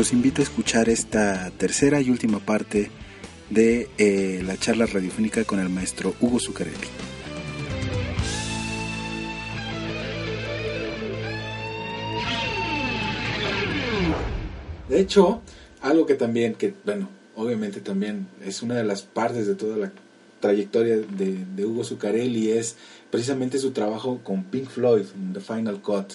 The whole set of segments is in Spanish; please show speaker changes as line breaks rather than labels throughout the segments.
los invito a escuchar esta tercera y última parte de eh, la charla radiofónica con el maestro Hugo Zuccarelli. De hecho, algo que también, que bueno, obviamente también es una de las partes de toda la trayectoria de, Hugo Zuccarelli es precisamente su trabajo con Pink Floyd, The Final Cut.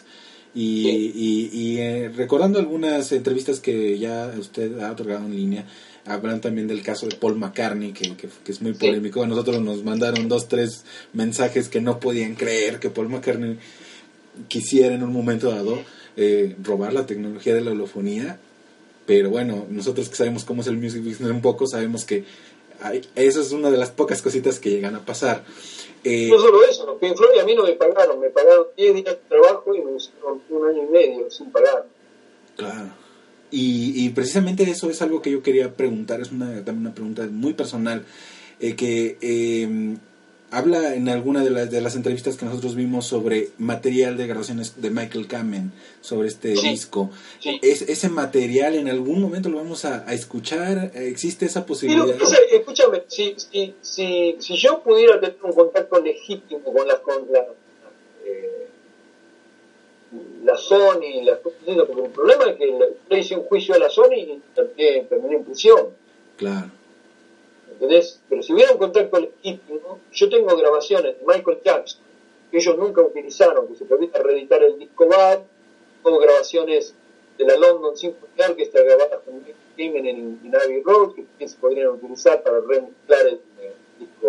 Y, eh, recordando algunas entrevistas que ya usted ha otorgado en línea, hablan también del caso de Paul McCartney, que, que, es muy polémico. A nosotros nos mandaron dos, tres mensajes que no podían creer que Paul McCartney quisiera en un momento dado eh, robar la tecnología de la holofonía. Pero bueno, nosotros que sabemos cómo es el music business un poco, sabemos que eso es una de las pocas cositas que llegan a pasar.
Eh, no solo eso, Pink Floyd a mí no me pagaron, me pagaron 10 días de trabajo y me hicieron un año y medio sin pagar.
Claro. Y, y, precisamente eso es algo que yo quería preguntar, es una, una pregunta muy personal, eh, que eh, habla en alguna de las, de las entrevistas que nosotros vimos sobre material de grabaciones de Michael Kamen, sobre este disco. ¿Es, ¿Ese material en algún momento lo vamos a, escuchar? ¿Existe esa posibilidad?
escúchame, si, si, si, si, yo pudiera tener un contacto legítimo con la, con la, eh, la Sony, la, porque el problema es que le hice un juicio a la Sony y terminé en prisión.
Claro
¿entendés? Pero si hubiera un contacto legítimo, yo tengo grabaciones de Michael Jackson que ellos nunca utilizaron, que se permite reeditar el disco BAD, tengo grabaciones de la London Symphony Orchestra grabadas con Crimen en, en Abbey Road, que se podrían utilizar para remezclar el, disco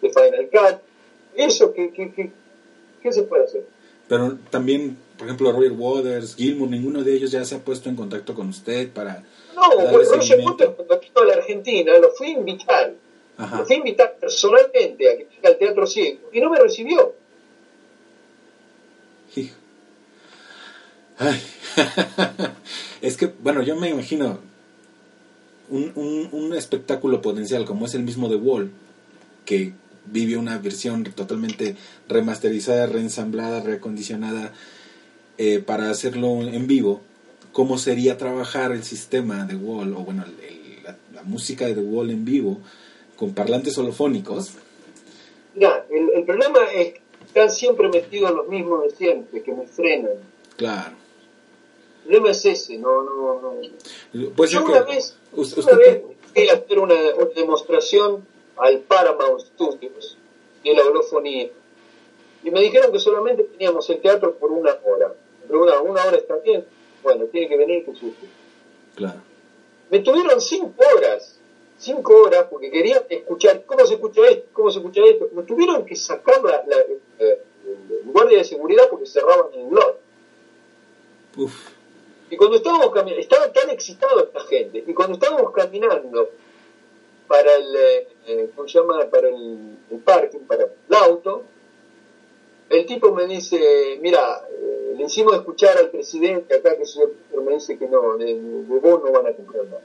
de Final Cut. Eso, ¿qué, qué, qué, qué se puede hacer?
Pero también, por ejemplo, Roger Waters, Gilmour, ninguno de ellos ya se ha puesto en contacto con usted para
no, Roger Waters cuando vino a la Argentina lo fui a invitar. Lo fui a invitar personalmente a que al Teatro Ciego y no me recibió.
Ay. es que, bueno, yo me imagino un, un, un, espectáculo potencial como es el mismo de Wall, que vive una versión totalmente remasterizada, reensamblada, reacondicionada eh, para hacerlo en vivo cómo sería trabajar el sistema de Wall, o bueno, la, música de The Wall en vivo, con parlantes holofónicos.
Mira, el, problema es que están siempre metidos los mismos de siempre, que me frenan.
Claro.
El problema es ese, no, no, no. Pues Yo una, vez, usted, una vez fui a hacer una, demostración al Paramount Studios de la holofonía. Y me dijeron que solamente teníamos el teatro por una hora. Pero una, una hora está bien bueno, tiene que venir que sufre.
Claro.
Me tuvieron cinco horas, cinco horas, porque querían escuchar cómo se escucha esto, cómo se escucha esto. Me tuvieron que sacar la, eh, el guardia de seguridad porque cerraban el blog. Uf. Y cuando estábamos caminando, estaba tan excitado esta gente, y cuando estábamos caminando para el, eh, eh, ¿cómo se llama? Para el, el parking, para el auto, el tipo me dice, mira, eh, le hicimos escuchar al presidente acá que se, me dice que no, de, vos no van a comprar nada.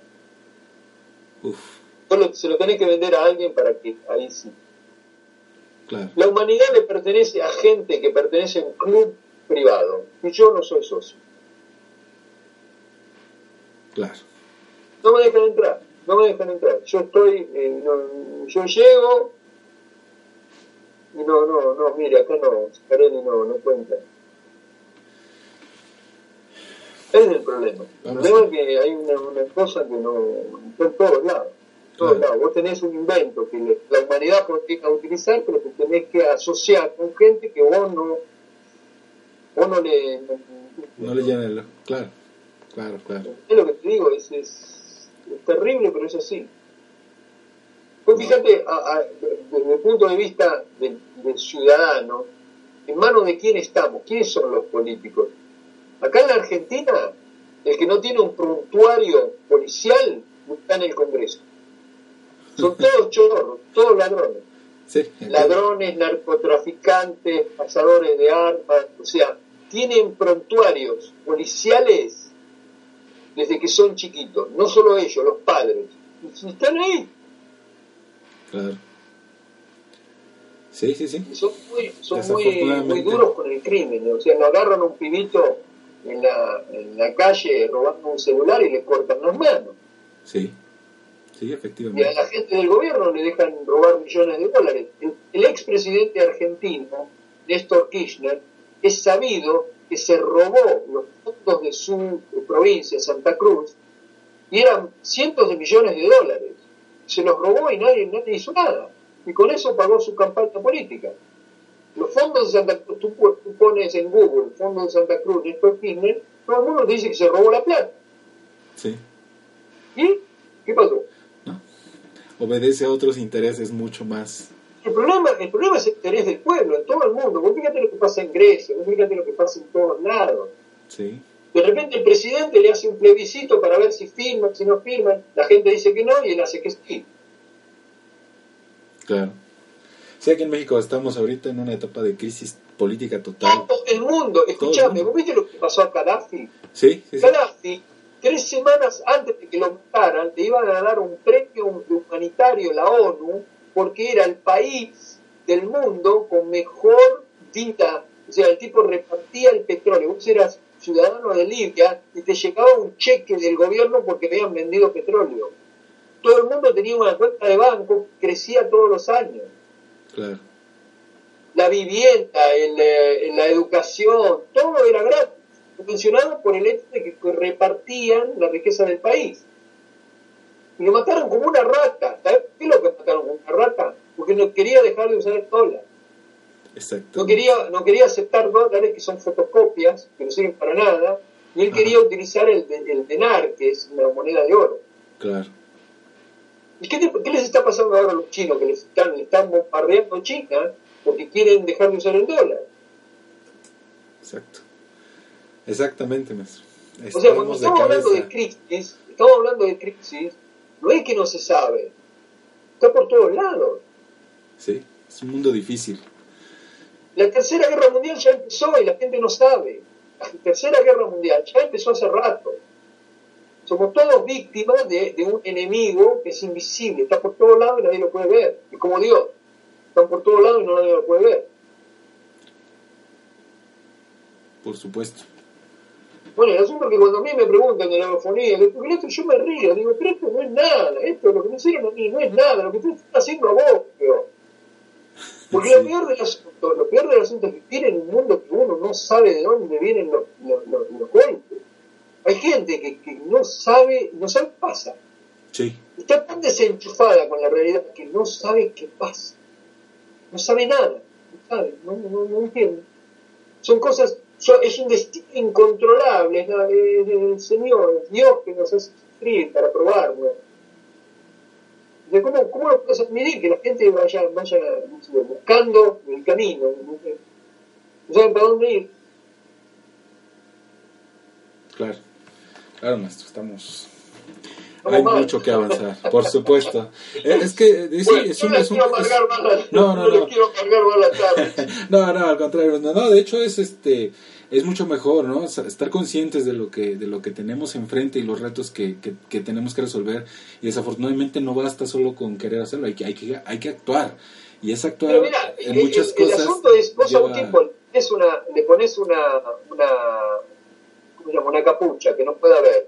Solo se lo tenés que vender a alguien para que ahí sí. La humanidad le pertenece a gente que pertenece a un club privado y yo no soy socio.
Claro.
No me dejan entrar, no me dejan entrar. Yo estoy, eh, yo llego, y no, no, no, mire, acá no, Scarelli no, no cuenta. Ese es el problema. El problema es que hay una, una cosa que no está en todos lados. todos lados. Vos tenés un invento que la humanidad podría utilizar, pero que tenés que asociar con gente que vos no, vos no le...
No, le llena Claro, claro, claro.
Es lo que te digo, es, es, es terrible, pero es así. Pues fíjate, desde el punto de vista del, ciudadano, ¿en manos de quién estamos? ¿Quiénes son los políticos? Acá en la Argentina, el que no tiene un prontuario policial está en el Congreso. Son todos chorros, todos ladrones. ladrones, narcotraficantes, pasadores de armas, o sea, tienen prontuarios policiales desde que son chiquitos, no solo ellos, los padres. Y están ahí,
Claro. Sí, sí, sí.
son muy, son muy, muy duros con el crimen. O sea, no agarran un pibito en la, en la calle robando un celular y le cortan las manos.
Sí, sí,
Y
efectivamente.
a la gente del gobierno le dejan robar millones de dólares. El, el expresidente argentino, Néstor Kirchner, es sabido que se robó los fondos de su provincia, Santa Cruz, y eran cientos de millones de dólares. Se los robó y nadie, nadie hizo nada. Y con eso pagó su campaña política. Los fondos de Santa Cruz, tú, tú pones en Google fondos de Santa Cruz, Néstor Kirchner, todo el mundo te dice que se robó la plata.
Sí.
¿Y qué pasó?
Obedece a otros intereses mucho más.
El problema, el problema es el interés del pueblo, en todo el mundo. Vos fíjate lo que pasa en Grecia, vos fíjate lo que pasa en todos lados.
Sí,
De repente el presidente le hace un plebiscito para ver si firman, si no firman. La gente dice que no y él hace que sí.
claro. Sí, aquí en México estamos ahorita en una etapa de crisis política total.
Todo el mundo, escuchame. ¿vos viste lo que pasó a Gaddafi?
Sí, sí, sí.
Gaddafi, tres semanas antes de que lo mataran, le iban a dar un premio humanitario la ONU porque era el país del mundo con mejor vida. O sea, el tipo repartía el petróleo. Vos eras ciudadano de Libia y te llegaba un cheque del gobierno porque habían vendido petróleo. Todo el mundo tenía una cuenta de banco que crecía todos los años
Claro.
la vivienda, el, eh, la educación, todo era gratis, subvencionado por el hecho de que repartían la riqueza del país. Y lo mataron como una rata. ¿Sabes qué lo que mataron como una rata? Porque no quería dejar de usar el dólar.
Exacto.
No quería, no quería aceptar dólares que son fotocopias, que no sirven para nada, y él
Ajá.
quería utilizar el, el denar, que es una moneda de oro.
Claro.
¿Y qué, qué les está pasando ahora a los chinos? Que les están, le están bombardeando China porque quieren dejar de usar el dólar.
Exacto. Exactamente, maestro.
O sea, cuando
Estamos
hablando de crisis, estamos hablando de crisis, no es que no se sabe, está por todos lados.
Sí, es un mundo difícil.
La tercera guerra mundial ya empezó y la gente no sabe. La tercera guerra mundial ya empezó hace rato. Somos todos víctimas de, de un enemigo que es invisible, está por todos lados y nadie lo puede ver. Es como Dios, están por todos lados y no nadie lo puede ver.
Por supuesto.
Bueno, el asunto es que cuando a mí me preguntan de la eurofonía, porque esto yo me río, digo, pero esto no es nada, esto lo que me hicieron a mí no es nada, lo que tú estás haciendo a vos, peor. Porque lo peor del asunto, lo peor del asunto es que vivir en un mundo que uno no sabe de dónde vienen los, los, los- los golpes. Hay gente que, que no sabe, no sabe qué pasa.
Sí,
Está tan desenchufada con la realidad que no sabe qué pasa. No sabe nada. No sabe, no, no, no entiende. Son cosas, es un destino incontrolable. Es la- es el Señor, es Dios que nos hace sufrir para probarnos. De cómo, ¿Cómo lo puedes admitir que la gente vaya, vaya buscando el camino? No saben para dónde ir.
claro. Claro, maestro, estamos... Hay mucho que avanzar, por supuesto. Eh, Es que, eh, sí, es
no
un... Es un
quiero
es- No, no, no. No, no, al contrario, no, no, de hecho es este es mucho mejor, ¿no? Estar conscientes de lo que de lo que tenemos enfrente y los retos que, que, que tenemos que resolver y desafortunadamente no basta solo con querer hacerlo, hay que hay que hay que actuar y es actuar
Pero mira,
en
el,
muchas
el- el
cosas.
asunto es, vos a un
lleva-
tipo le pones una, una, ¿cómo se llama? una capucha que no pueda ver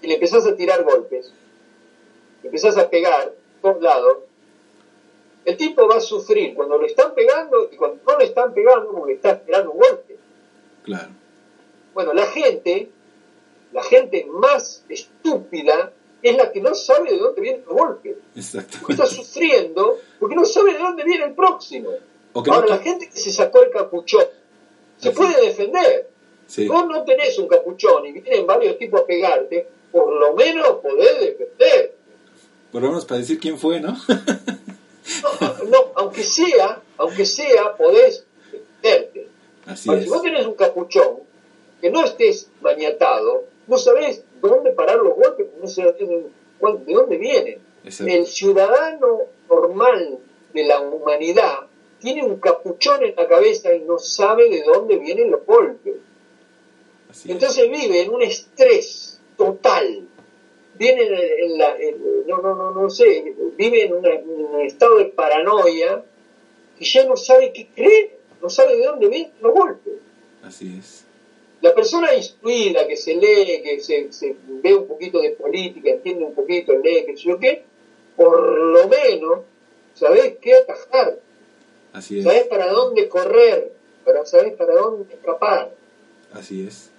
y le empezás a tirar golpes, le empezás a pegar por lados, el tipo va a sufrir cuando lo están pegando y cuando no le están pegando porque está esperando un golpe.
Claro.
Bueno, la gente, la gente más estúpida es la que no sabe de dónde vienen los golpes.
Exacto.
Está sufriendo porque no sabe de dónde viene el próximo. Ahora, la gente que se sacó el capuchón se puede defender.
Sí,
Vos no tenés un capuchón y vienen varios tipos a pegarte, por lo menos podés defender.
por lo menos para decir quién fue, ¿no?
No, no, aunque sea, aunque sea, podés defenderte.
Así
Ahora,
es.
si vos tenés un capuchón, que no estés maniatado, no sabés dónde parar los golpes, no sabés de dónde vienen.
Exacto.
El ciudadano normal de la humanidad tiene un capuchón en la cabeza y no sabe de dónde vienen los golpes.
Así.
Entonces vive en un estrés total. Viene en, en la, en- no, no, no, no sé, vive en, una- en un estado de paranoia y ya no sabe qué creer, no sabe de dónde vienen los golpes.
Así es.
la persona instruida que se lee, que se, se, ve un poquito de política, entiende un poquito, lee, que sé yo qué, por lo menos sabés qué atajar.
Así es.
Sabés para dónde correr, para sabés para dónde escapar.
Así es.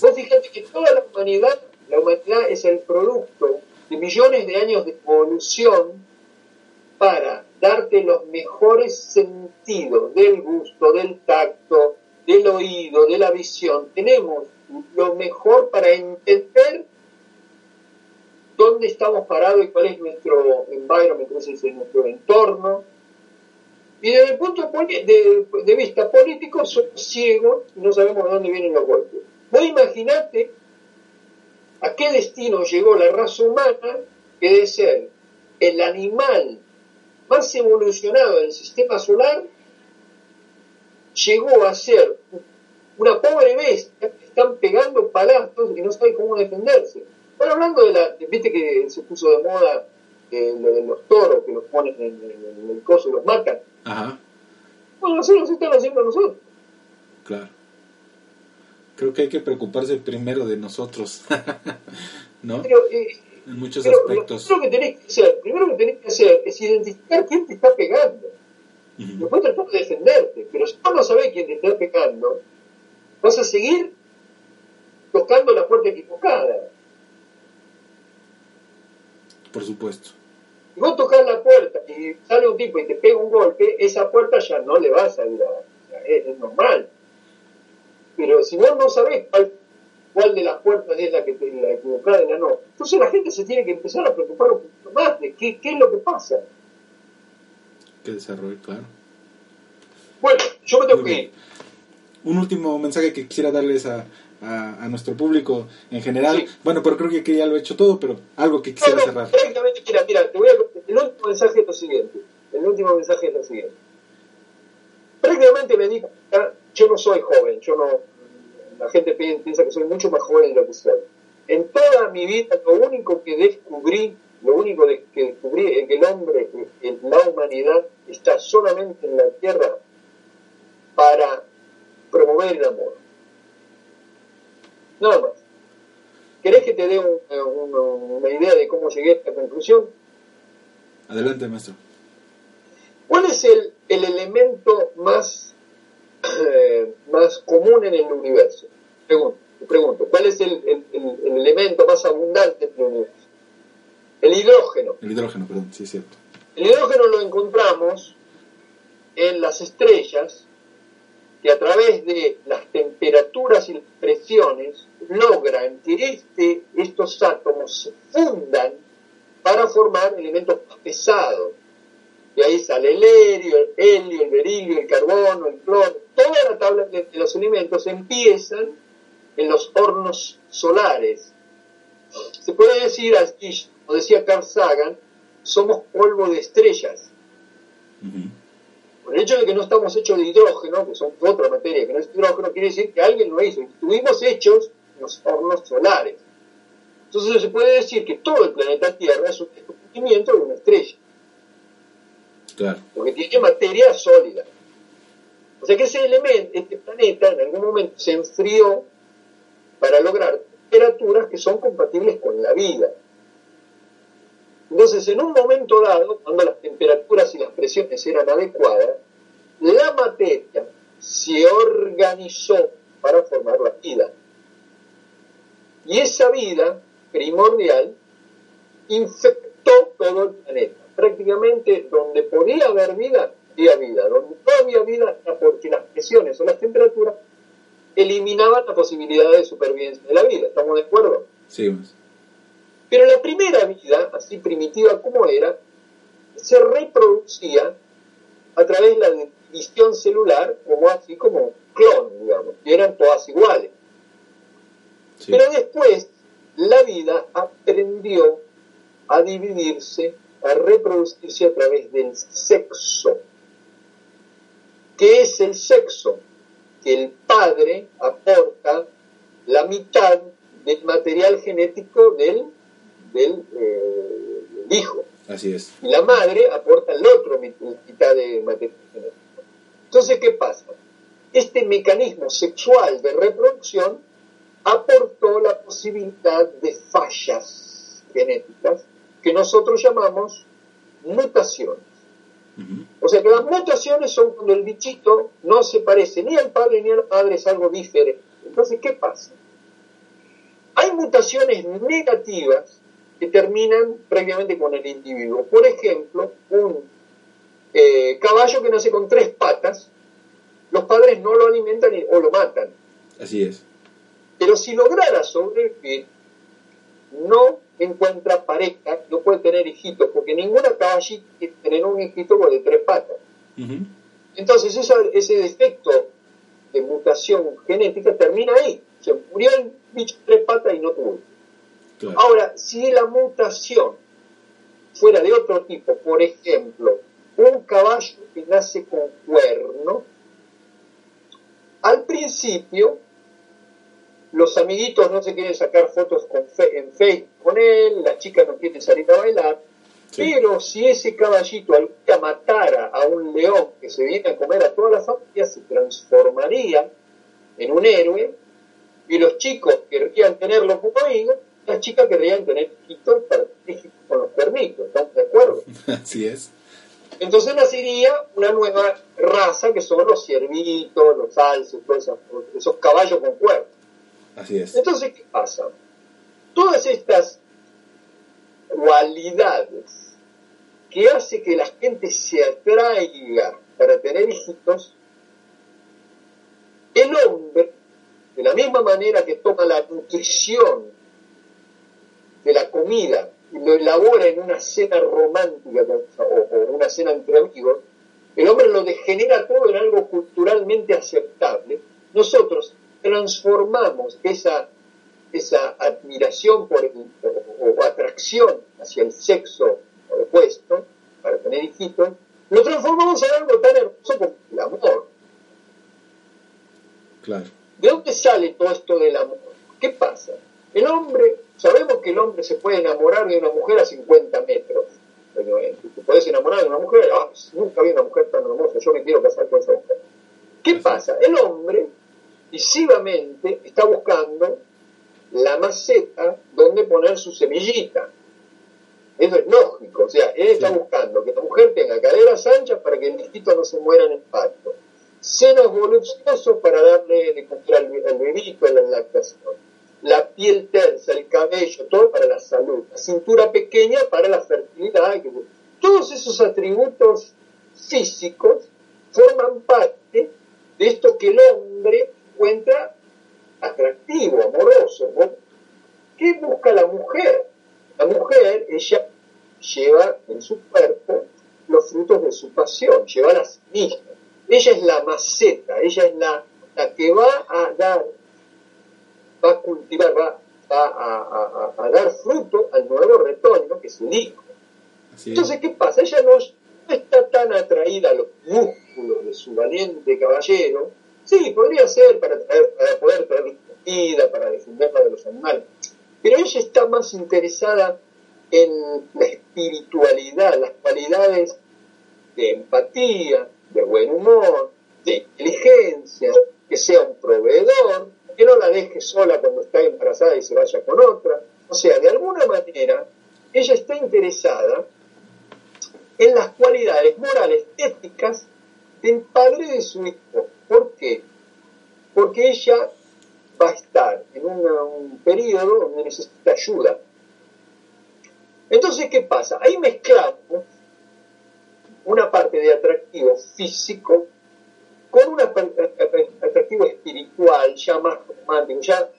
Vos fíjate que toda la humanidad, la humanidad es el producto de millones de años de evolución para darte los mejores sentidos del gusto, del tacto, del oído, de la visión. Tenemos lo mejor para entender dónde estamos parados y cuál es nuestro environment, es nuestro entorno. Y desde el punto de, de vista político somos ciegos y no sabemos de dónde vienen los golpes. Vos imaginate a qué destino llegó la raza humana que de ser el animal más evolucionado del sistema solar llegó a ser una pobre bestia que están pegando palazos y no sabe cómo defenderse. Bueno, hablando de la, viste que se puso de moda eh, lo de los toros que los ponen en, el coso y los matan.
Ajá.
Bueno, así lo están haciendo nosotros.
Claro. Creo que hay que preocuparse primero de nosotros, ¿no?
Pero, eh,
en muchos
pero
aspectos.
Lo, primero que tenés que hacer, primero que tenés que hacer es identificar quién te está pegando. Después tratar de defenderte. Pero si vos no sabés quién te está pegando, vas a seguir tocando la puerta equivocada.
Por supuesto.
Si vos tocas la puerta y sale un tipo y te pega un golpe, esa puerta ya no le va a salir a... Es, es normal. Si vos no sabés cuál, cuál de las puertas es la que te, la equivocada y la no, entonces la gente se tiene que empezar a preocupar un poquito más de qué, qué es lo que pasa.
Que desarrollo, claro.
Bueno, yo me tengo
Muy
que ir.
Un último mensaje que quisiera darles a, a, a nuestro público en general.
Sí.
Bueno, pero creo que, que ya lo he hecho todo, pero algo que
No,
quisiera
no,
cerrar.
prácticamente, mira, mira, te voy a, el último mensaje es lo siguiente. El último mensaje es lo siguiente. Prácticamente me di cuenta, yo no soy joven, yo no, la gente pi- piensa que soy mucho más joven de lo que soy. En toda mi vida, lo único que descubrí, lo único de- que descubrí es que el hombre, en la humanidad, está solamente en la tierra para promover el amor. Nada más. ¿Querés que te dé un- un- una idea de cómo llegué a esta conclusión?
Adelante, maestro.
¿Cuál es el, el elemento más, eh, más común en el universo? Pregunto, pregunto, ¿cuál es el, el- el- el elemento más abundante en el universo? El hidrógeno.
El hidrógeno, perdón, sí es cierto.
El hidrógeno lo encontramos en las estrellas que a través de las temperaturas y las presiones logran que este, estos átomos se fundan para formar elementos más pesados. Y ahí sale el helio, el helio, el berilio, el carbono, el cloro. Toda la tabla de, de los elementos empiezan en los hornos solares. Se puede decir así, como decía Carl Sagan, somos polvo de estrellas.
Ujú.
Por el hecho de que no estamos hechos de hidrógeno, que son otra materia que no es hidrógeno, quiere decir que alguien lo hizo. Y estuvimos hechos en los hornos solares. Entonces se puede decir que todo el planeta Tierra es un descubrimiento de una estrella, Porque tiene materia sólida. O sea que ese elemento, este planeta, en algún momento se enfrió para lograr temperaturas que son compatibles con la vida. Entonces, en un momento dado, cuando las temperaturas y las presiones eran adecuadas, la materia se organizó para formar la vida. Y esa vida primordial infectó todo el planeta. Prácticamente donde podía haber vida, había vida. Donde no había vida, era porque las presiones o las temperaturas eliminaban la posibilidad de supervivencia de la vida. ¿Estamos de acuerdo?
Sí.
Pero la primera vida, así primitiva como era, se reproducía a través de la división celular, como así como clon, digamos, y eran todas iguales.
Sí.
Pero después la vida aprendió a dividirse, a reproducirse a través del sexo. ¿Qué es el sexo? Que el padre aporta la mitad del material genético del, del, eh, del hijo
Así es.
y la madre aporta el otro mit- mitad de material genético. Entonces, ¿qué pasa? este mecanismo sexual de reproducción aportó la posibilidad de fallas genéticas que nosotros llamamos mutaciones. O sea que las mutaciones son cuando el bichito no se parece ni al padre ni a la madre, es algo diferente. Entonces, ¿qué pasa? Hay mutaciones negativas que terminan previamente con el individuo. Por ejemplo, un eh, caballo que nace con tres patas, los padres no lo alimentan o lo matan.
Así es.
Pero si lograra sobrevivir, no encuentra pareja, no puede tener hijitos, porque ninguna caballita quiere tener un hijito de tres patas. Entonces ese defecto de mutación genética termina ahí. Se murió el bicho de tres patas y no tuvo. Ahora, si la mutación fuera de otro tipo, por ejemplo, un caballo que nace con cuerno, al principio los amiguitos no se quieren sacar fotos con en Facebook con él, la chica no quiere salir a bailar, pero si ese caballito al día matara a un león que se viene a comer a toda la familia, se transformaría en un héroe y los chicos querrían tenerlo como amigo, las chicas querrían tener hijitos para con los permisos, ¿estamos de acuerdo?
Así es.
Entonces nacería una nueva raza que son los ciervitos, los alces, todos esos, caballos con cuernos.
Así es.
Entonces, ¿qué pasa? Todas estas cualidades que hace que la gente se atraiga para tener hijitos, el hombre, de la misma manera que toma la nutrición de la comida y lo elabora en una cena romántica o, una cena entre amigos, el hombre lo degenera todo en algo culturalmente aceptable. Nosotros transformamos esa, esa admiración por o, atracción hacia el sexo opuesto para tener hijitos, lo transformamos en algo tan hermoso como el amor.
Claro.
¿De dónde sale todo esto del amor? ¿Qué pasa? El hombre, sabemos que el hombre se puede enamorar de una mujer a 50 metros. Pero, eh, te puedes enamorar de una mujer, ah, nunca vi una mujer tan hermosa, yo me quiero casar con esa mujer. ¿Qué pasa? El hombre visivamente está buscando la maceta donde Eso es lógico, o sea, él está buscando que la mujer tenga caderas anchas para que el hijito no se muera en el parto, senos voluptuosos para darle de comer al, bebito en la lactación, la piel tersa, el cabello, todo para la salud, la cintura pequeña para la fertilidad. Todos esos atributos físicos forman parte de esto que el hombre encuentra atractivo, amoroso. ¿Qué busca la mujer? La mujer, ella lleva en su cuerpo los frutos de su pasión, lleva las semillas. Ella es la maceta, ella es la, la que va a dar, va a cultivar, va, a, a, dar fruto al nuevo retoño que es el hijo. Entonces, ¿qué pasa? Ella no, no está tan atraída a los músculos de su valiente caballero, Sí, podría ser para, para poder traer vida, para defenderla de los animales. Pero ella está más interesada en la espiritualidad, las cualidades de empatía, de buen humor, de inteligencia, que sea un proveedor, que no la deje sola cuando está embarazada y se vaya con otra. O sea, de alguna manera, ella está interesada en las cualidades morales, éticas del padre de su hijo. ¿Por qué? Porque ella va a estar en un periodo donde necesita ayuda. Entonces, ¿qué pasa? Ahí mezclamos una parte de atractivo físico con un atractivo espiritual, ya más romántico, ya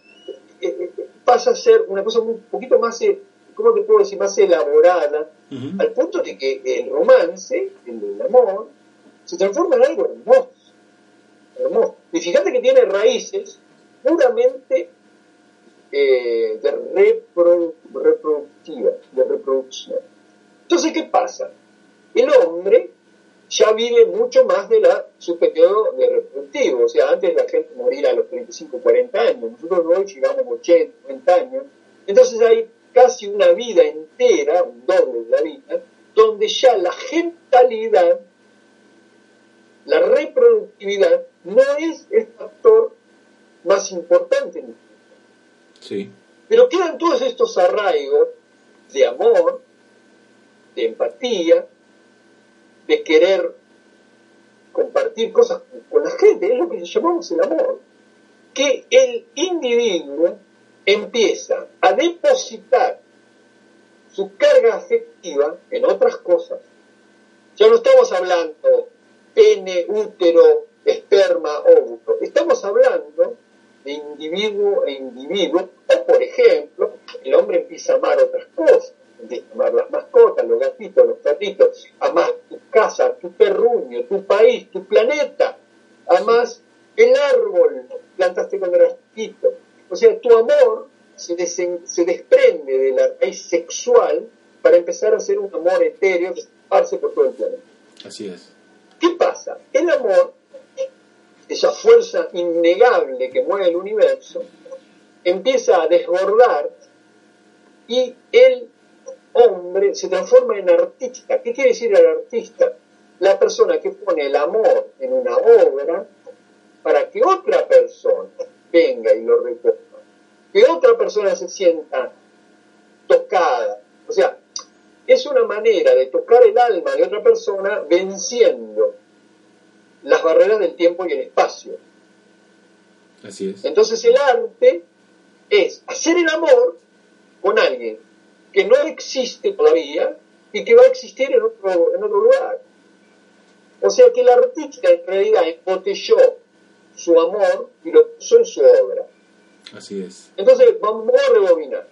eh, eh, pasa a ser una cosa un poquito más, eh, ¿cómo te puedo decir?, más elaborada, al punto de que el romance, el amor, se transforma en algo hermoso hermoso. Y fíjate que tiene raíces puramente eh, de reproductiva, de reproducción. Entonces, ¿qué pasa? El hombre ya vive mucho más de la, su periodo de reproductivo. O sea, antes la gente moría a los 35, 40 años. Nosotros hoy llegamos a 80, 90 años. Entonces hay casi una vida entera, un doble de la vida, donde ya la gentalidad la reproductividad no es el factor más importante en
Sí.
Pero quedan todos estos arraigos de amor, de empatía, de querer compartir cosas con la gente, es lo que llamamos el amor. Que el individuo empieza a depositar su carga afectiva en otras cosas. Ya no estamos hablando pene, útero, esperma, óvulo. Estamos hablando de individuo e individuo, o por ejemplo, el hombre empieza a amar otras cosas, empieza a amar las mascotas, los gatitos, los gatitos, amas tu casa, tu terruño, tu país, tu planeta, amas el árbol, plantaste cuando eras chiquito. O sea, tu amor se, se desprende de la raíz sexual para empezar a ser un amor etéreo que se esparce por todo el planeta.
Así es.
¿Qué pasa? El amor esa fuerza innegable que mueve el universo, empieza a desbordar y el hombre se transforma en artista. ¿Qué quiere decir el artista? La persona que pone el amor en una obra para que otra persona venga y lo recoja, que otra persona se sienta tocada. O sea, es una manera de tocar el alma de otra persona venciendo las barreras del tiempo y el espacio.
Así es.
Entonces el arte es hacer el amor con alguien que no existe todavía y que va a existir en otro, en otro lugar. O sea que el artista en realidad embotelló su amor y lo puso en su obra.
Así es.
Entonces vamos a rebobinar.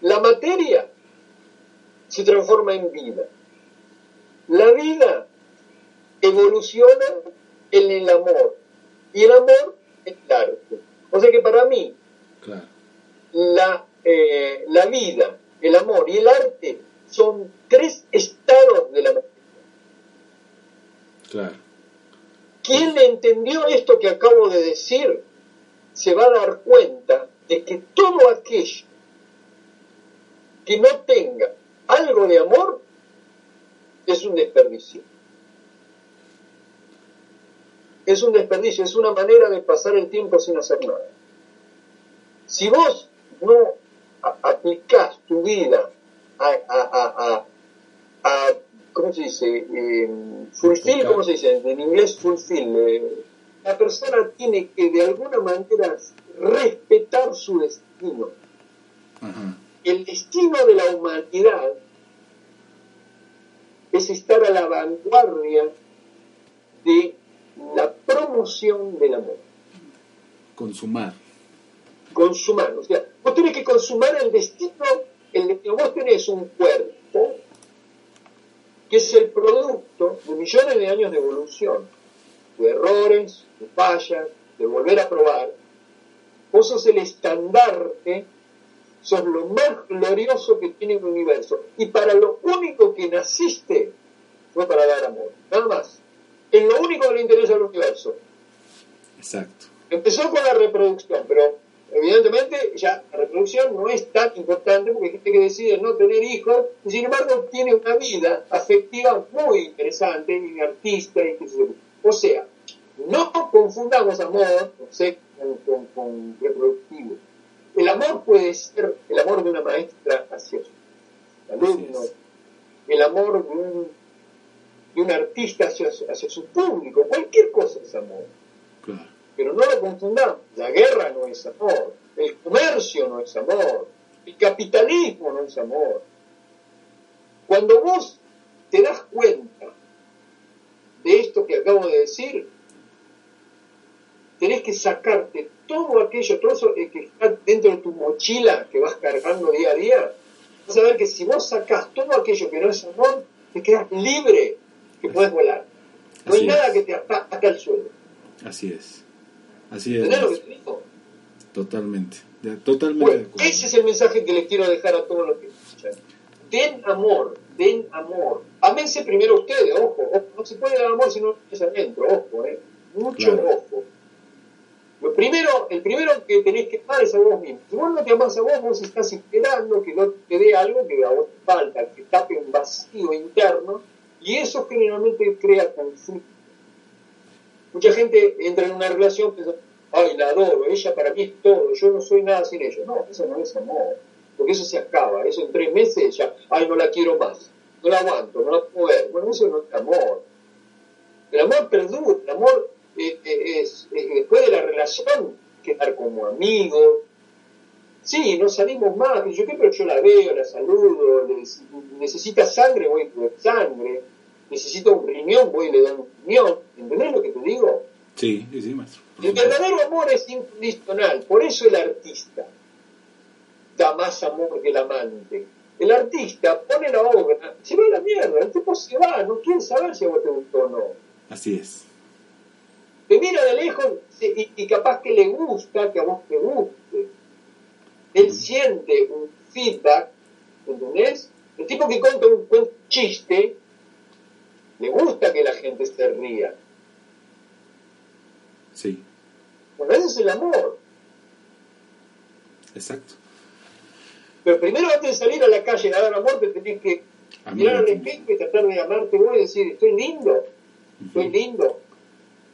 La materia se transforma en vida. La vida evoluciona en el amor y el amor en el arte. O sea que para mí la, eh, la vida, el amor y el arte son tres estados de la materia.
Claro.
Quien entendió esto que acabo de decir se va a dar cuenta de que todo aquello que no tenga algo de amor es un desperdicio es un desperdicio, es una manera de pasar el tiempo sin hacer nada. Si vos no aplicás tu vida a, ¿cómo se dice? Eh, fulfill, ¿cómo se dice? En inglés fulfill. Eh, la persona tiene que de alguna manera respetar su destino. El destino de la humanidad es estar a la vanguardia de la promoción del amor.
Consumar.
Consumar. O sea, vos tenés que consumar el destino, el destino. Vos tenés un cuerpo que es el producto de millones de años de evolución, de errores, de fallas, de volver a probar. Vos sos el estandarte, sos lo más glorioso que tiene el universo. Y para lo único que naciste fue para dar amor. Nada más es lo único que le interesa al universo.
Exacto.
Empezó con la reproducción, pero evidentemente ya la reproducción no es tan importante porque hay gente que decide no tener hijos y sin embargo tiene una vida afectiva muy interesante y artista y O sea, no confundamos amor con, con, reproductivo. El amor puede ser el amor de una maestra hacia su alumno, el amor de un un artista hacia, su público. Cualquier cosa es amor. Pero no lo confundamos. La guerra no es amor. El comercio no es amor. El capitalismo no es amor. Cuando vos te das cuenta de esto que acabo de decir, tenés que sacarte todo aquello, todo eso que está dentro de tu mochila que vas cargando día a día. Vas a ver que si vos sacás todo aquello que no es amor, te quedas libre que puedes volar. No hay nada que te ataque al suelo.
Así es. Así es.
¿Entendés lo que te digo?
Totalmente. totalmente
ese es el mensaje que les quiero dejar a todos los que escuchan. Den amor, den amor. Amense primero ustedes, ojo, No se puede dar amor si no es adentro, ojo, eh. Mucho ojo. Lo primero, el primero que tenés que amar es a vos mismo. Si vos no te amás a vos, vos estás esperando que no te dé algo que a vos te falta, que tape un vacío interno y eso generalmente crea conflicto. Mucha gente entra en una relación pensando, ay, la adoro, ella para mí es todo, yo no soy nada sin ella. No, eso no es amor, porque eso se acaba, eso en tres meses ya, ay, no la quiero más, no la aguanto, no la puedo ver. Bueno, eso no es amor. El amor perdura, el amor eh, eh, es, después de la relación, quedar como amigos. Sí, no salimos más, yo qué, pero yo la veo, la saludo, necesita sangre, voy a sangre, necesita un riñón, voy y le doy un riñón. ¿Entendés lo que te digo?
Sí, sí, maestro.
El verdadero amor es incondicional, por eso el artista da más amor que el amante. El artista pone la obra, se va a la mierda, el tipo se va, no quiere saber si a vos te gustó o no.
Así es.
Te mira de lejos y, capaz que le gusta que a vos te guste. Él siente un feedback, ¿entendés? El tipo que cuenta un, un chiste, le gusta que la gente se ría.
Sí.
Bueno, ese es el amor.
Exacto.
Pero primero antes de salir a la calle a dar amor, te tenés que mirar al espejo y tratar de amarte vos y decir, estoy lindo, estoy lindo.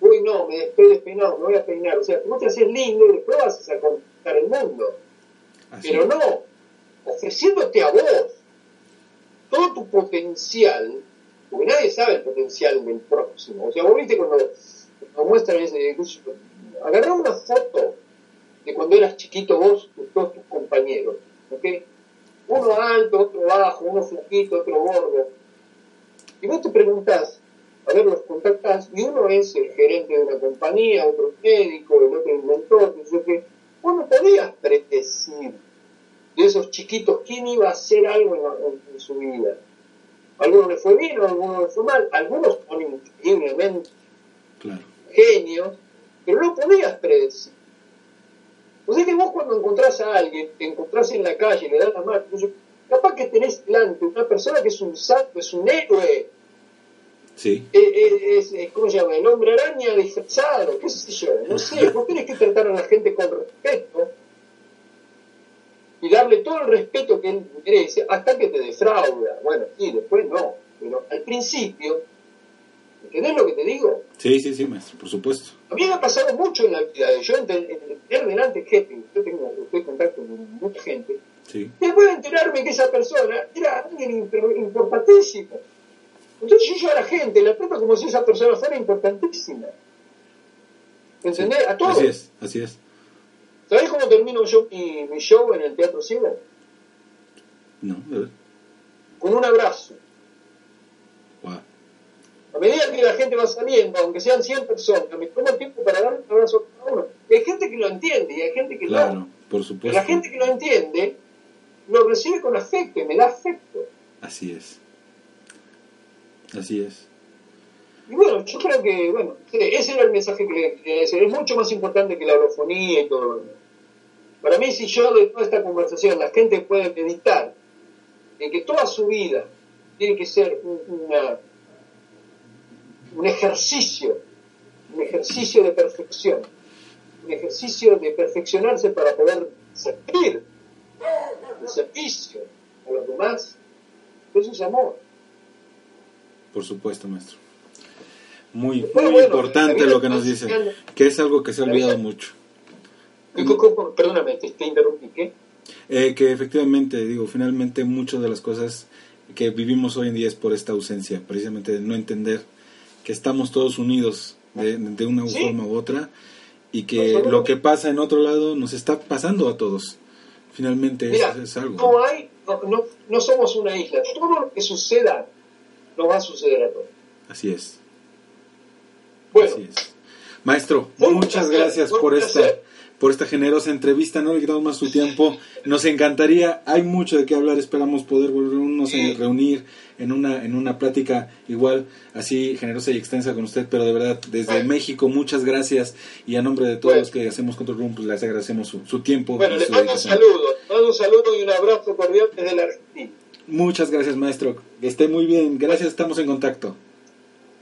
Uy, no, me estoy despeinado, me voy a peinar. O sea, vos te haces lindo y después vas a conquistar el mundo. Pero no, ofreciéndote a vos todo tu potencial, porque nadie sabe el potencial del próximo. O sea, vos viste cuando nos muestran ese, agarrá una foto de cuando eras chiquito vos y todos tus compañeros, ¿ok? Uno alto, otro bajo, uno flaquito, otro gordo. Y vos te preguntás, a ver, los contactás, y uno es el gerente de una compañía, otro médico, el otro inventor, no que vos no podías predecir de esos chiquitos quién iba a hacer algo en, su vida. algunos le fue bien, algunos le fue mal, algunos son increíblemente genios, pero no podías predecir. O sea que vos cuando encontrás a alguien, te encontrás en la calle, le das la mano, capaz que tenés delante una persona que es un santo, es un héroe.
Sí.
Eh, eh, es, es, ¿Cómo se llama? El hombre araña disfrazado, qué sé yo, no sé. Vos tenés que tratar a la gente con respeto y darle todo el respeto que él merece hasta que te defrauda. Bueno, y después no. Pero al principio ¿Entendés lo que te digo?
Sí, sí, sí, maestro, por supuesto.
A mí me ha pasado mucho en la vida. Yo en, tener delante gente, yo tengo, estoy en contacto con mucha gente,
sí.
después de enterarme que esa persona era alguien importantísimo. Entonces yo, yo a la gente la trato como si esa persona fuera importantísima. ¿Entendés? A todos.
Así es, así es.
¿Sabés cómo termino yo mi, mi show en el Teatro Ciego?
No.
Con un abrazo. A medida que la gente va saliendo, aunque sean 100 personas, me tomo el tiempo para dar un abrazo a cada uno. Y hay gente que lo entiende y hay gente que
claro,
no.
por supuesto.
La gente que lo entiende lo recibe con afecto y me da afecto.
Así es. Así es.
Y bueno, yo creo que, bueno, ese era el mensaje que le quería decir. Es mucho más importante que la orofonía y todo. Para mí, si yo de toda esta conversación la gente puede meditar en que toda su vida tiene que ser una un ejercicio, un ejercicio de perfección, un ejercicio de perfeccionarse para poder servir el servicio a los demás. Eso es amor.
Por supuesto, maestro. Muy, muy importante lo que nos dice, que es algo que se ha olvidado mucho.
Perdóname, te, interrumpí, ¿qué?
Eh, que efectivamente, digo, finalmente muchas de las cosas que vivimos hoy en día es por esta ausencia, precisamente de no entender que estamos todos unidos de, de una forma u otra y que lo que pasa en otro lado nos está pasando a todos. Finalmente es, algo.
No, hay, no, no, somos una isla. Todo lo que suceda nos va a suceder a todos.
Así es.
Bueno.
Así es. Maestro, muchas gracias por esta por esta generosa entrevista. No le quitamos más su tiempo. Nos encantaría, hay mucho de qué hablar. Esperamos poder volvernos a reunir en una, en una plática igual, así generosa y extensa con usted. Pero de verdad, desde México, muchas gracias. Y a nombre de todos los que hacemos Control Room, pues les agradecemos su, tiempo.
Bueno, les mando un saludo. Mando un saludo y un abrazo cordial desde la Argentina.
Muchas gracias, maestro. Que esté muy bien. Gracias, estamos en contacto.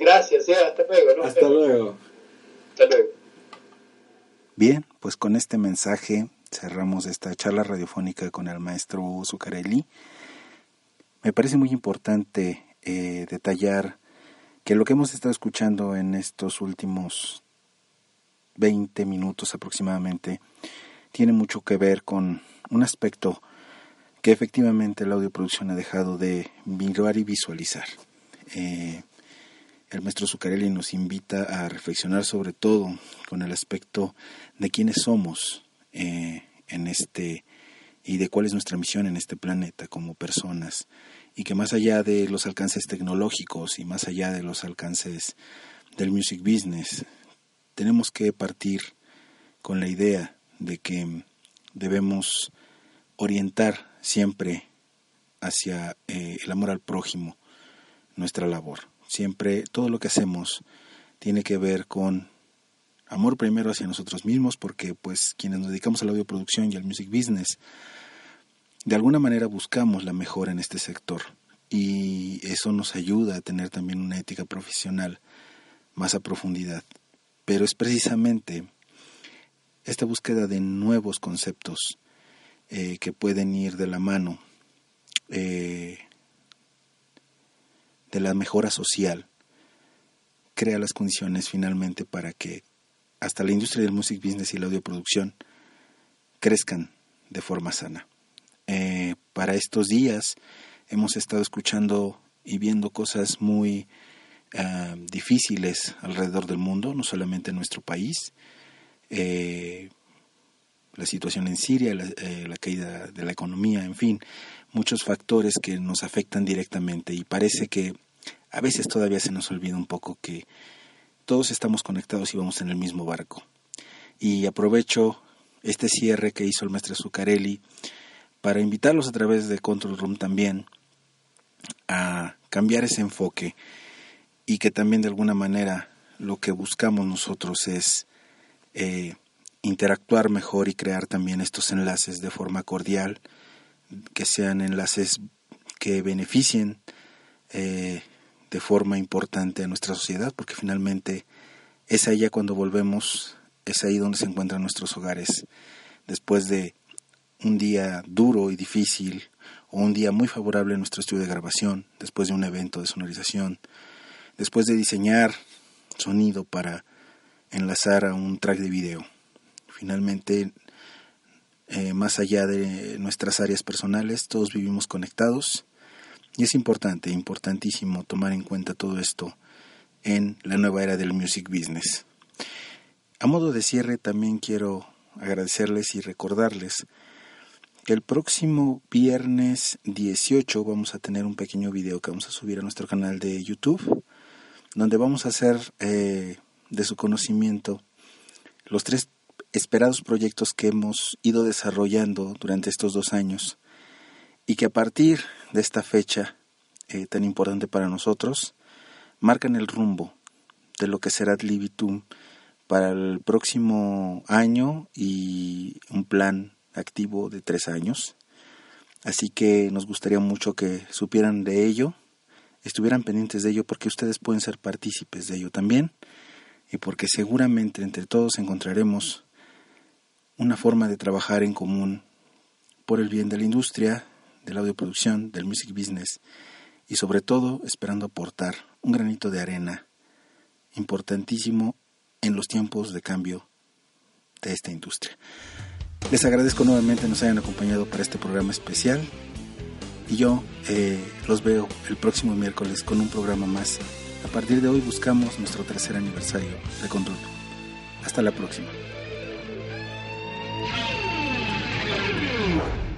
Gracias, eh. hasta luego.
Hasta luego.
Hasta luego.
Bien, pues con este mensaje cerramos esta charla radiofónica con el maestro Zuccarelli. Me parece muy importante eh, detallar que lo que hemos estado escuchando en estos últimos 20 minutos aproximadamente, tiene mucho que ver con un aspecto que efectivamente la audioproducción ha dejado de mirar y visualizar. Eh, el maestro Zuccarelli nos invita a reflexionar sobre todo con el aspecto de quiénes somos eh, en este y de cuál es nuestra misión en este planeta como personas. Y que más allá de los alcances tecnológicos y más allá de los alcances del music business tenemos que partir con la idea de que debemos orientar siempre hacia eh, el amor al prójimo nuestra labor Siempre todo lo que hacemos tiene que ver con amor primero hacia nosotros mismos, porque pues quienes nos dedicamos a la audioproducción y al music business, de alguna manera buscamos la mejora en este sector y eso nos ayuda a tener también una ética profesional más a profundidad. Pero es precisamente esta búsqueda de nuevos conceptos eh, que pueden ir de la mano eh, de la mejora social crea las condiciones finalmente para que hasta la industria del music business y la audioproducción crezcan de forma sana. Eh, para estos días hemos estado escuchando y viendo cosas muy ah, difíciles alrededor del mundo, no solamente en nuestro país. Eh, la situación en Siria, la, eh, la, caída de la economía, en fin, muchos factores que nos afectan directamente y parece que a veces todavía se nos olvida un poco que todos estamos conectados y vamos en el mismo barco. Y aprovecho este cierre que hizo el maestro Zuccarelli para invitarlos a través de Control Room también a cambiar ese enfoque y que también de alguna manera lo que buscamos nosotros es eh, interactuar mejor y crear también estos enlaces de forma cordial, que sean enlaces que beneficien eh, de forma importante a nuestra sociedad, porque finalmente es ahí cuando volvemos, es ahí donde se encuentran nuestros hogares, después de un día duro y difícil, o un día muy favorable en nuestro estudio de grabación, después de un evento de sonorización, después de diseñar sonido para enlazar a un track de video. Finalmente, eh, más allá de nuestras áreas personales, todos vivimos conectados y es importante, importantísimo tomar en cuenta todo esto en la nueva era del music business. A modo de cierre también quiero agradecerles y recordarles que el próximo viernes 18 vamos a tener un pequeño video que vamos a subir a nuestro canal de YouTube, donde vamos a hacer eh, de su conocimiento los tres esperados proyectos que hemos ido desarrollando durante estos dos años y que a partir de esta fecha eh, tan importante para nosotros marcan el rumbo de lo que será Libitum para el próximo año y un plan activo de tres años. Así que nos gustaría mucho que supieran de ello, estuvieran pendientes de ello porque ustedes pueden ser partícipes de ello también y porque seguramente entre todos encontraremos una forma de trabajar en común por el bien de la industria, de la audioproducción, del music business y sobre todo esperando aportar un granito de arena importantísimo en los tiempos de cambio de esta industria. Les agradezco nuevamente nos hayan acompañado para este programa especial y yo eh, los veo el próximo miércoles con un programa más. A partir de hoy buscamos nuestro tercer aniversario de Control. Hasta la próxima. Thank you.